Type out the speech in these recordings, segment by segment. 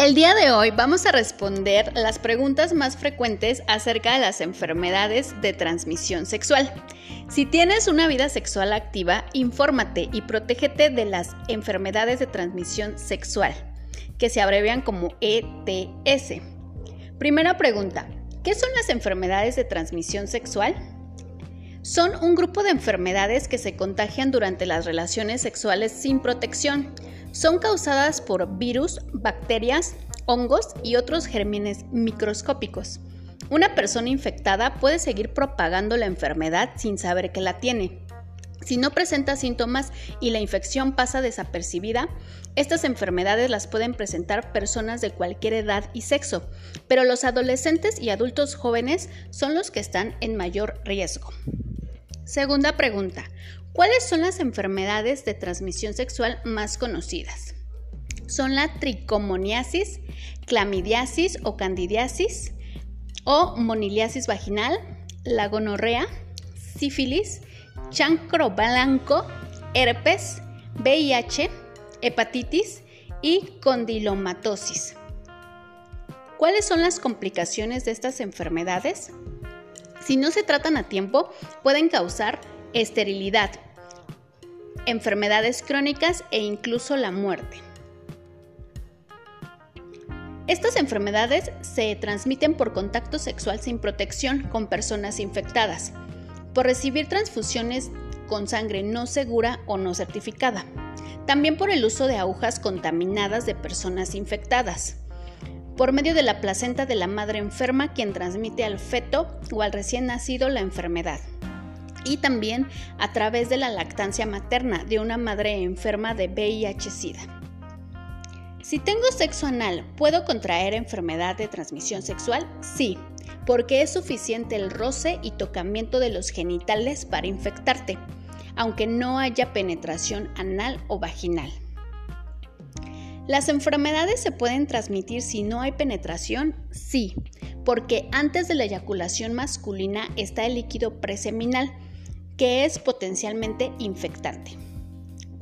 El día de hoy vamos a responder las preguntas más frecuentes acerca de las enfermedades de transmisión sexual. Si tienes una vida sexual activa, infórmate y protégete de las enfermedades de transmisión sexual, que se abrevian como ETS. Primera pregunta, ¿qué son las enfermedades de transmisión sexual? Son un grupo de enfermedades que se contagian durante las relaciones sexuales sin protección son causadas por virus, bacterias, hongos y otros gérmenes microscópicos. Una persona infectada puede seguir propagando la enfermedad sin saber que la tiene. Si no presenta síntomas y la infección pasa desapercibida, estas enfermedades las pueden presentar personas de cualquier edad y sexo, pero los adolescentes y adultos jóvenes son los que están en mayor riesgo. Segunda pregunta. ¿Cuáles son las enfermedades de transmisión sexual más conocidas? Son la tricomoniasis, clamidiasis o candidiasis o moniliasis vaginal, la gonorrea, sífilis, chancro blanco, herpes, VIH, hepatitis y condilomatosis. ¿Cuáles son las complicaciones de estas enfermedades? Si no se tratan a tiempo, pueden causar esterilidad, enfermedades crónicas e incluso la muerte. Estas enfermedades se transmiten por contacto sexual sin protección con personas infectadas, por recibir transfusiones con sangre no segura o no certificada, también por el uso de agujas contaminadas de personas infectadas, por medio de la placenta de la madre enferma quien transmite al feto o al recién nacido la enfermedad y también a través de la lactancia materna de una madre enferma de VIH-Sida. Si tengo sexo anal, ¿puedo contraer enfermedad de transmisión sexual? Sí, porque es suficiente el roce y tocamiento de los genitales para infectarte, aunque no haya penetración anal o vaginal. ¿Las enfermedades se pueden transmitir si no hay penetración? Sí, porque antes de la eyaculación masculina está el líquido preseminal, que es potencialmente infectante.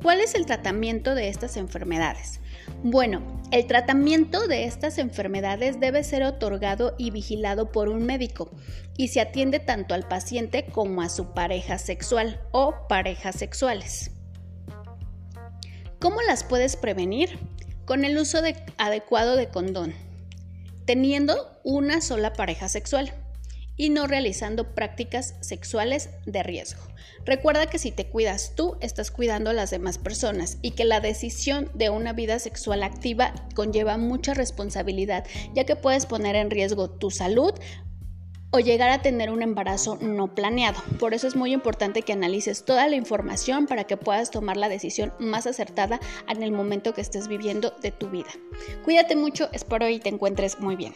¿Cuál es el tratamiento de estas enfermedades? Bueno, el tratamiento de estas enfermedades debe ser otorgado y vigilado por un médico y se atiende tanto al paciente como a su pareja sexual o parejas sexuales. ¿Cómo las puedes prevenir? Con el uso adecuado de condón, teniendo una sola pareja sexual y no realizando prácticas sexuales de riesgo. Recuerda que si te cuidas tú, estás cuidando a las demás personas y que la decisión de una vida sexual activa conlleva mucha responsabilidad, ya que puedes poner en riesgo tu salud o llegar a tener un embarazo no planeado. Por eso es muy importante que analices toda la información para que puedas tomar la decisión más acertada en el momento que estés viviendo de tu vida. Cuídate mucho, espero y te encuentres muy bien.